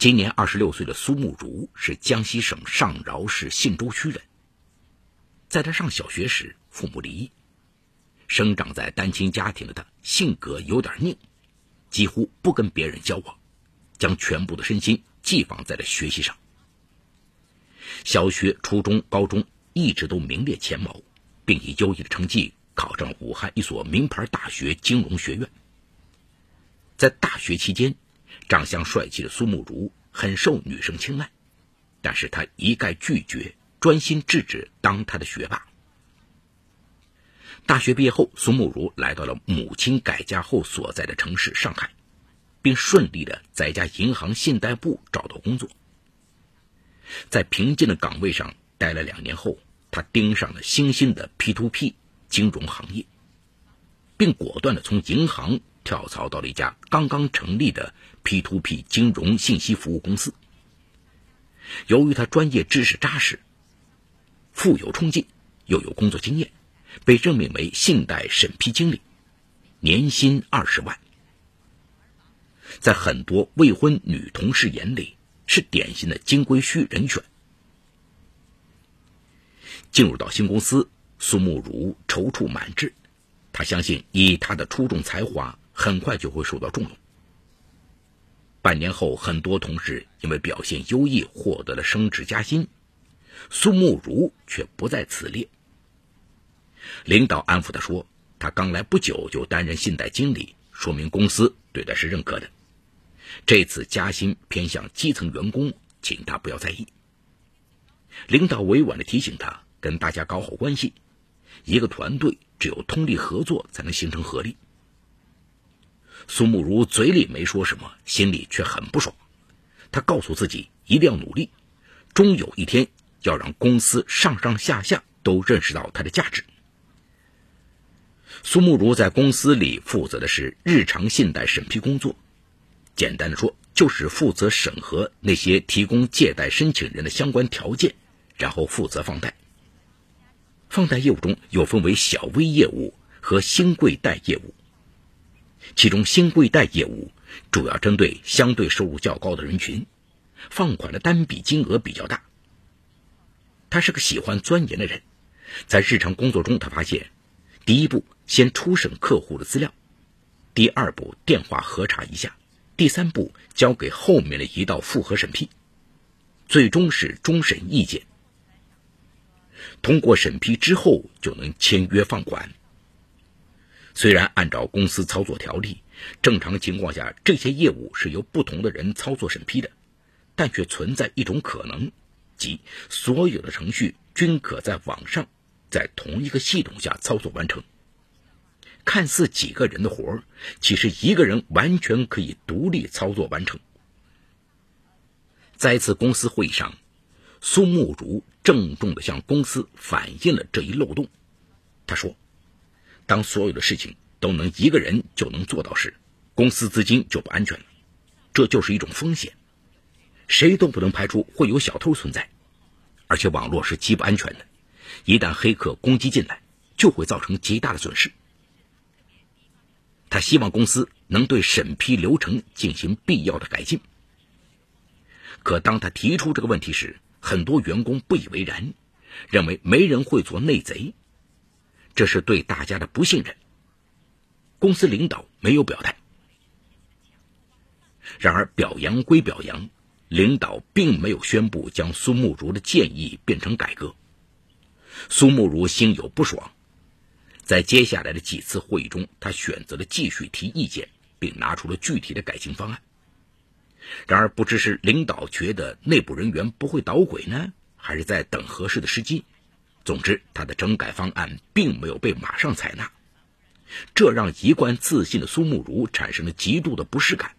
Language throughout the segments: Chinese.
今年二十六岁的苏慕如是江西省上饶市信州区人。在他上小学时，父母离异，生长在单亲家庭的他性格有点拧，几乎不跟别人交往，将全部的身心寄放在了学习上。小学、初中、高中一直都名列前茅，并以优异的成绩考上了武汉一所名牌大学金融学院。在大学期间，长相帅气的苏慕如很受女生青睐，但是他一概拒绝，专心致志当他的学霸。大学毕业后，苏慕如来到了母亲改嫁后所在的城市上海，并顺利的在一家银行信贷部找到工作。在平静的岗位上待了两年后，他盯上了新兴的 P2P 金融行业，并果断的从银行跳槽到了一家刚刚成立的 P2P 金融信息服务公司。由于他专业知识扎实，富有冲劲，又有工作经验，被任命为信贷审批经理，年薪二十万。在很多未婚女同事眼里，是典型的金龟婿人选。进入到新公司，苏慕如踌躇满志。他相信，以他的出众才华，很快就会受到重用。半年后，很多同事因为表现优异获得了升职加薪，苏慕如却不在此列。领导安抚他说：“他刚来不久就担任信贷经理，说明公司对他是认可的。”这次加薪偏向基层员工，请他不要在意。领导委婉的提醒他，跟大家搞好关系。一个团队只有通力合作，才能形成合力。苏慕如嘴里没说什么，心里却很不爽。他告诉自己一定要努力，终有一天要让公司上上下下都认识到他的价值。苏慕如在公司里负责的是日常信贷审批工作。简单的说，就是负责审核那些提供借贷申请人的相关条件，然后负责放贷。放贷业务中又分为小微业务和新贵贷业务，其中新贵贷业务主要针对相对收入较高的人群，放款的单笔金额比较大。他是个喜欢钻研的人，在日常工作中，他发现，第一步先初审客户的资料，第二步电话核查一下。第三步交给后面的一道复核审批，最终是终审意见。通过审批之后就能签约放款。虽然按照公司操作条例，正常情况下这些业务是由不同的人操作审批的，但却存在一种可能，即所有的程序均可在网上，在同一个系统下操作完成。看似几个人的活儿，其实一个人完全可以独立操作完成。在一次公司会议上，苏慕如郑重地向公司反映了这一漏洞。他说：“当所有的事情都能一个人就能做到时，公司资金就不安全了，这就是一种风险。谁都不能排除会有小偷存在，而且网络是极不安全的，一旦黑客攻击进来，就会造成极大的损失。”他希望公司能对审批流程进行必要的改进。可当他提出这个问题时，很多员工不以为然，认为没人会做内贼，这是对大家的不信任。公司领导没有表态。然而表扬归表扬，领导并没有宣布将苏慕如的建议变成改革。苏慕如心有不爽。在接下来的几次会议中，他选择了继续提意见，并拿出了具体的改进方案。然而，不知是领导觉得内部人员不会捣鬼呢，还是在等合适的时机。总之，他的整改方案并没有被马上采纳，这让一贯自信的苏慕如产生了极度的不适感。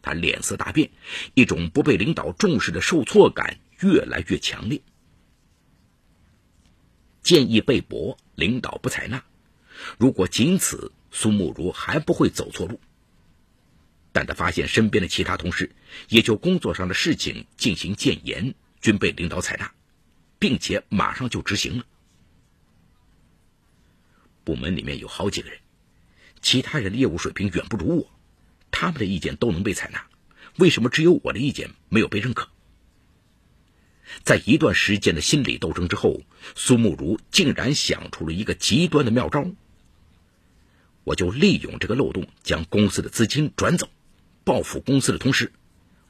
他脸色大变，一种不被领导重视的受挫感越来越强烈。建议被驳，领导不采纳。如果仅此，苏慕如还不会走错路。但他发现身边的其他同事也就工作上的事情进行谏言，均被领导采纳，并且马上就执行了。部门里面有好几个人，其他人的业务水平远不如我，他们的意见都能被采纳，为什么只有我的意见没有被认可？在一段时间的心理斗争之后，苏慕如竟然想出了一个极端的妙招。我就利用这个漏洞，将公司的资金转走，报复公司的同时，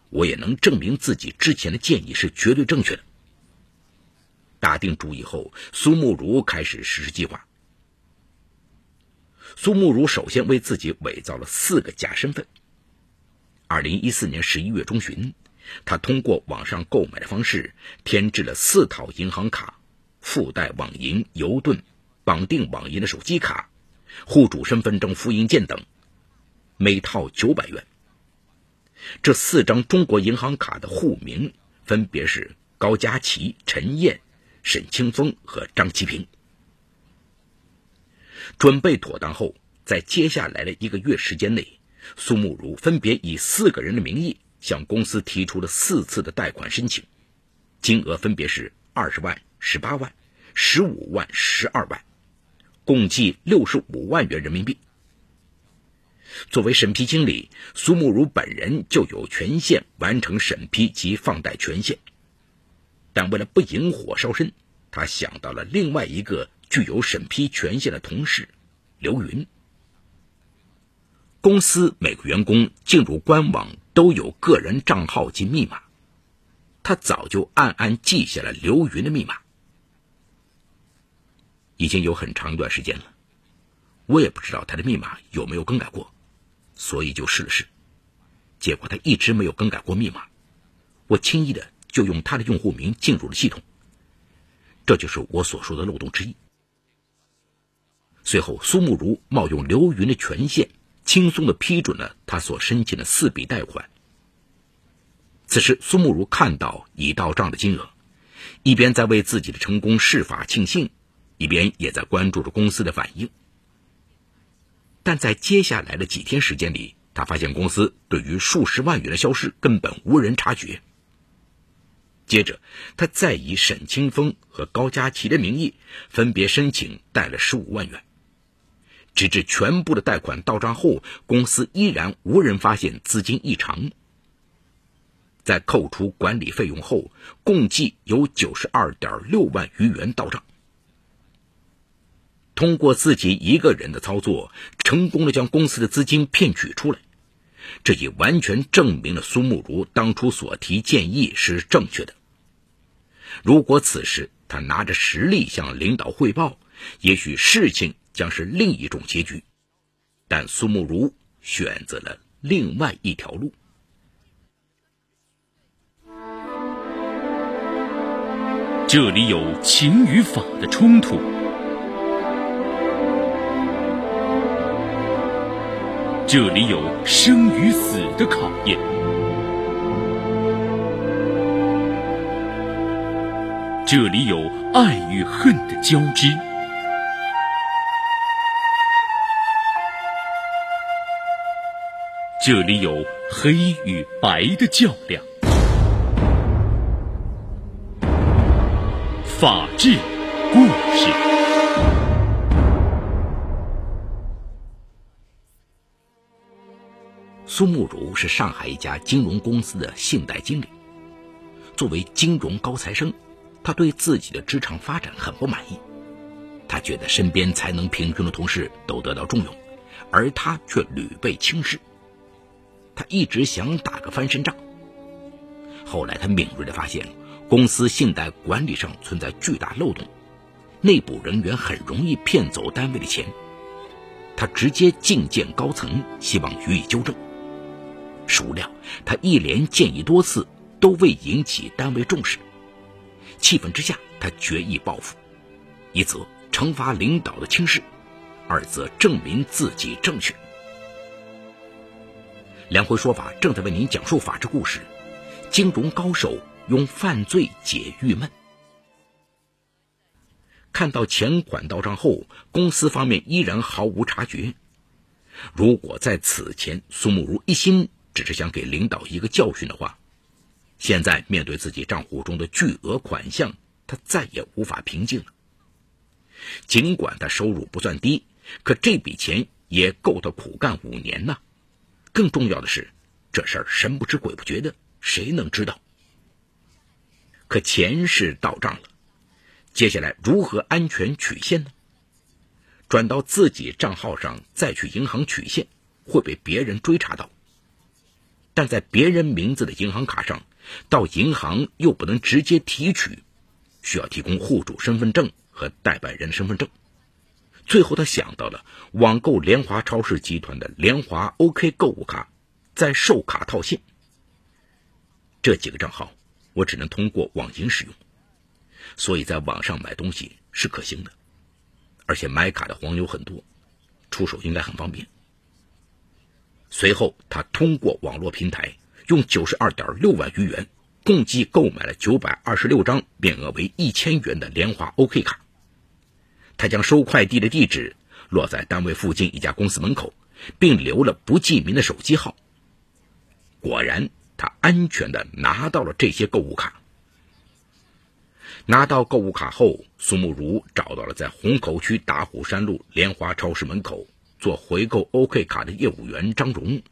我也能证明自己之前的建议是绝对正确的。打定主意后，苏慕如开始实施计划。苏慕如首先为自己伪造了四个假身份。二零一四年十一月中旬。他通过网上购买的方式添置了四套银行卡，附带网银、邮盾、绑定网银的手机卡、户主身份证复印件等，每套九百元。这四张中国银行卡的户名分别是高佳琪、陈燕、沈清峰和张其平。准备妥当后，在接下来的一个月时间内，苏慕如分别以四个人的名义。向公司提出了四次的贷款申请，金额分别是二十万、十八万、十五万、十二万，共计六十五万元人民币。作为审批经理，苏慕如本人就有权限完成审批及放贷权限，但为了不引火烧身，他想到了另外一个具有审批权限的同事刘云。公司每个员工进入官网都有个人账号及密码，他早就暗暗记下了刘云的密码。已经有很长一段时间了，我也不知道他的密码有没有更改过，所以就试了试，结果他一直没有更改过密码。我轻易的就用他的用户名进入了系统，这就是我所说的漏洞之一。随后，苏慕如冒用刘云的权限。轻松的批准了他所申请的四笔贷款。此时，苏慕如看到已到账的金额，一边在为自己的成功释法庆幸，一边也在关注着公司的反应。但在接下来的几天时间里，他发现公司对于数十万元的消失根本无人察觉。接着，他再以沈清峰和高佳琪的名义分别申请贷了十五万元。直至全部的贷款到账后，公司依然无人发现资金异常。在扣除管理费用后，共计有九十二点六万余元到账。通过自己一个人的操作，成功的将公司的资金骗取出来，这已完全证明了苏慕如当初所提建议是正确的。如果此时他拿着实力向领导汇报，也许事情。将是另一种结局，但苏慕如选择了另外一条路。这里有情与法的冲突，这里有生与死的考验，这里有爱与恨的交织。这里有黑与白的较量，法治故事。苏慕如是上海一家金融公司的信贷经理。作为金融高材生，他对自己的职场发展很不满意。他觉得身边才能平均的同事都得到重用，而他却屡被轻视。他一直想打个翻身仗。后来，他敏锐地发现，公司信贷管理上存在巨大漏洞，内部人员很容易骗走单位的钱。他直接觐见高层，希望予以纠正。孰料，他一连建议多次，都未引起单位重视。气愤之下，他决意报复：一则惩罚领导的轻视，二则证明自己正确。梁辉说法正在为您讲述法治故事，金融高手用犯罪解郁闷。看到钱款到账后，公司方面依然毫无察觉。如果在此前苏慕如一心只是想给领导一个教训的话，现在面对自己账户中的巨额款项，他再也无法平静了。尽管他收入不算低，可这笔钱也够他苦干五年呢。更重要的是，这事儿神不知鬼不觉的，谁能知道？可钱是到账了，接下来如何安全取现呢？转到自己账号上再去银行取现，会被别人追查到。但在别人名字的银行卡上，到银行又不能直接提取，需要提供户主身份证和代办人身份证。最后，他想到了网购联华超市集团的联华 OK 购物卡，在售卡套现。这几个账号我只能通过网银使用，所以在网上买东西是可行的，而且买卡的黄牛很多，出手应该很方便。随后，他通过网络平台用九十二点六万余元，共计购买了九百二十六张面额为一千元的联华 OK 卡。他将收快递的地址落在单位附近一家公司门口，并留了不记名的手机号。果然，他安全的拿到了这些购物卡。拿到购物卡后，苏慕如找到了在虹口区打虎山路莲花超市门口。做回购 OK 卡的业务员张荣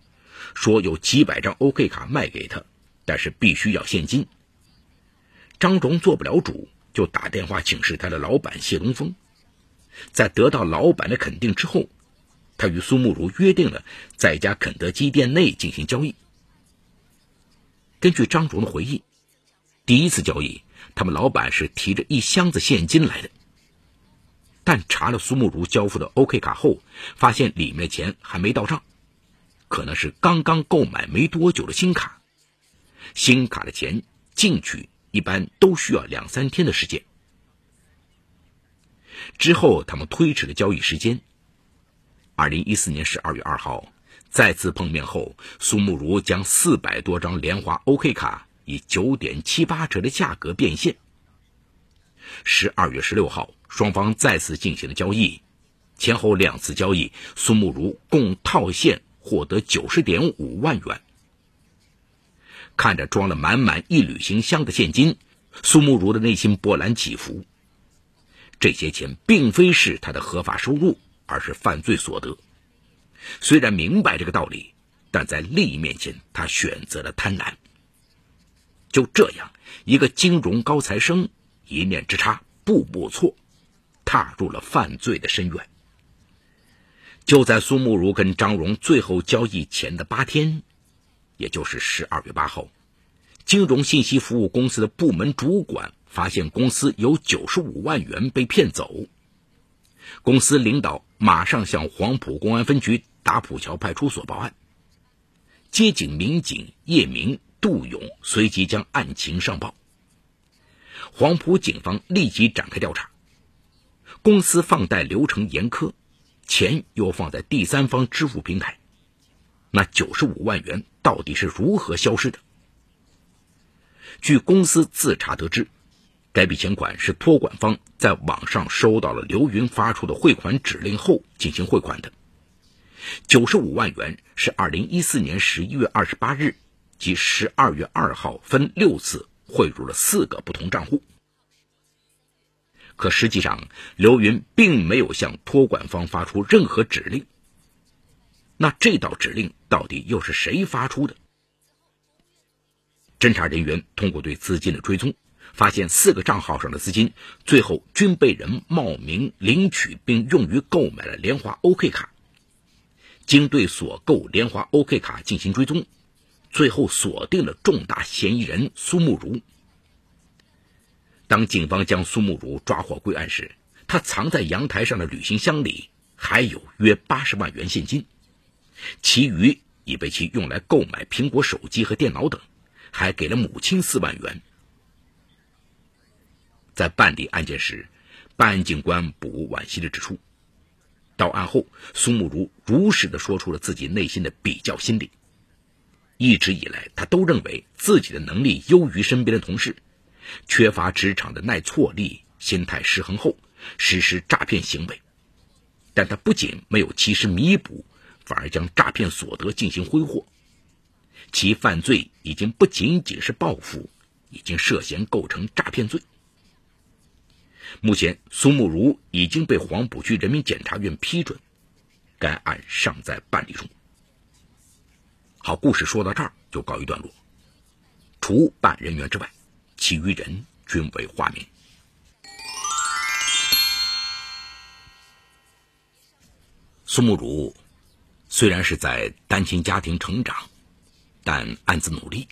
说：“有几百张 OK 卡卖给他，但是必须要现金。”张荣做不了主，就打电话请示他的老板谢东风。在得到老板的肯定之后，他与苏慕如约定了在一家肯德基店内进行交易。根据张荣的回忆，第一次交易，他们老板是提着一箱子现金来的。但查了苏慕如交付的 OK 卡后，发现里面钱还没到账，可能是刚刚购买没多久的新卡。新卡的钱进去一般都需要两三天的时间。之后他们推迟了交易时间。二零一四年十二月二号再次碰面后，苏慕如将四百多张联华 OK 卡以九点七八折的价格变现。十二月十六号。双方再次进行了交易，前后两次交易，苏慕如共套现获得九十点五万元。看着装了满满一旅行箱的现金，苏慕如的内心波澜起伏。这些钱并非是他的合法收入，而是犯罪所得。虽然明白这个道理，但在利益面前，他选择了贪婪。就这样，一个金融高材生，一念之差，步步错。踏入了犯罪的深渊。就在苏慕如跟张荣最后交易前的八天，也就是十二月八号，金融信息服务公司的部门主管发现公司有九十五万元被骗走。公司领导马上向黄埔公安分局打浦桥派出所报案。接警民警叶明、杜勇随即将案情上报。黄埔警方立即展开调查。公司放贷流程严苛，钱又放在第三方支付平台，那九十五万元到底是如何消失的？据公司自查得知，该笔钱款是托管方在网上收到了刘云发出的汇款指令后进行汇款的。九十五万元是二零一四年十一月二十八日及十二月二号分六次汇入了四个不同账户。可实际上，刘云并没有向托管方发出任何指令。那这道指令到底又是谁发出的？侦查人员通过对资金的追踪，发现四个账号上的资金最后均被人冒名领取，并用于购买了联华 OK 卡。经对所购联华 OK 卡进行追踪，最后锁定了重大嫌疑人苏慕如。当警方将苏慕如抓获归案时，他藏在阳台上的旅行箱里还有约八十万元现金，其余已被其用来购买苹果手机和电脑等，还给了母亲四万元。在办理案件时，办案警官卜惋惜地指出，到案后，苏慕如如实地说出了自己内心的比较心理。一直以来，他都认为自己的能力优于身边的同事。缺乏职场的耐挫力，心态失衡后实施诈骗行为，但他不仅没有及时弥补，反而将诈骗所得进行挥霍，其犯罪已经不仅仅是报复，已经涉嫌构成诈骗罪。目前，苏慕如已经被黄埔区人民检察院批准，该案尚在办理中。好，故事说到这儿就告一段落。除办人员之外，其余人均为化名。苏慕如虽然是在单亲家庭成长，但暗自努力，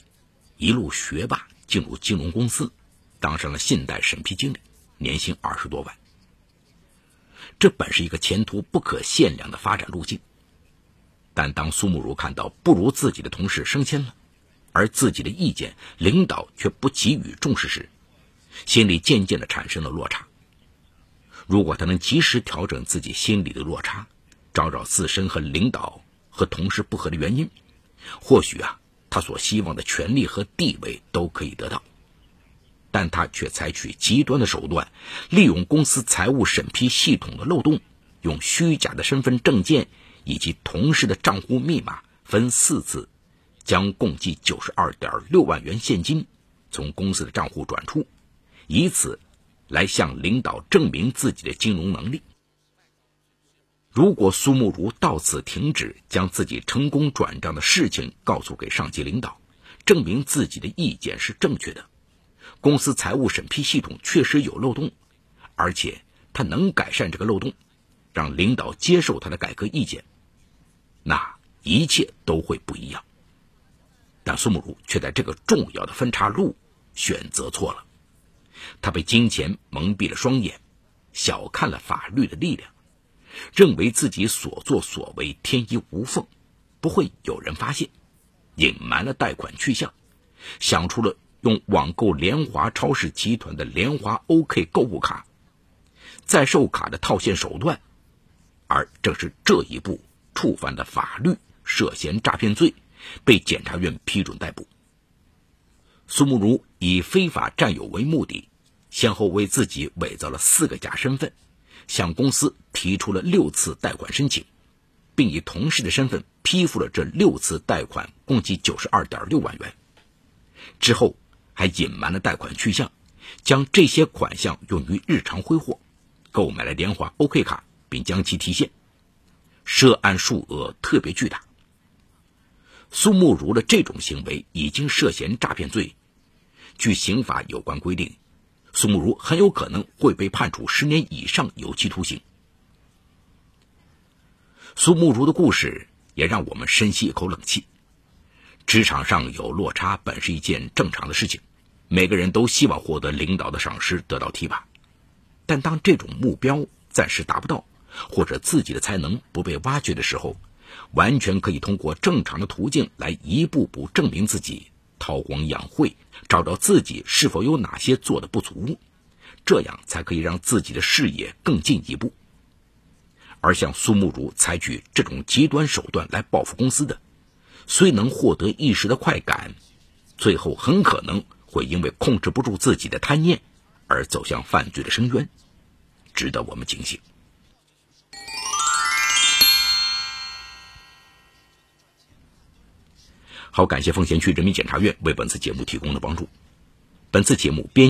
一路学霸进入金融公司，当上了信贷审批经理，年薪二十多万。这本是一个前途不可限量的发展路径，但当苏慕如看到不如自己的同事升迁了，而自己的意见领导却不给予重视时，心里渐渐的产生了落差。如果他能及时调整自己心里的落差，找找自身和领导和同事不合的原因，或许啊，他所希望的权利和地位都可以得到。但他却采取极端的手段，利用公司财务审批系统的漏洞，用虚假的身份证件以及同事的账户密码，分四次将共计九十二点六万元现金从公司的账户转出，以此来向领导证明自己的金融能力。如果苏慕如到此停止，将自己成功转账的事情告诉给上级领导，证明自己的意见是正确的。公司财务审批系统确实有漏洞，而且他能改善这个漏洞，让领导接受他的改革意见，那一切都会不一样。但苏慕如却在这个重要的分岔路选择错了，他被金钱蒙蔽了双眼，小看了法律的力量，认为自己所作所为天衣无缝，不会有人发现，隐瞒了贷款去向，想出了。用网购联华超市集团的联华 OK 购物卡，在售卡的套现手段，而正是这一步触犯了法律，涉嫌诈骗罪，被检察院批准逮捕。苏慕如以非法占有为目的，先后为自己伪造了四个假身份，向公司提出了六次贷款申请，并以同事的身份批复了这六次贷款，共计九十二点六万元。之后。还隐瞒了贷款去向，将这些款项用于日常挥霍，购买了联华 OK 卡，并将其提现，涉案数额特别巨大。苏慕如的这种行为已经涉嫌诈骗罪，据刑法有关规定，苏慕如很有可能会被判处十年以上有期徒刑。苏慕如的故事也让我们深吸一口冷气。职场上有落差本是一件正常的事情，每个人都希望获得领导的赏识，得到提拔。但当这种目标暂时达不到，或者自己的才能不被挖掘的时候，完全可以通过正常的途径来一步步证明自己，韬光养晦，找到自己是否有哪些做的不足，这样才可以让自己的事业更进一步。而像苏慕如采取这种极端手段来报复公司的。虽能获得一时的快感，最后很可能会因为控制不住自己的贪念而走向犯罪的深渊，值得我们警醒。好，感谢奉贤区人民检察院为本次节目提供的帮助。本次节目编。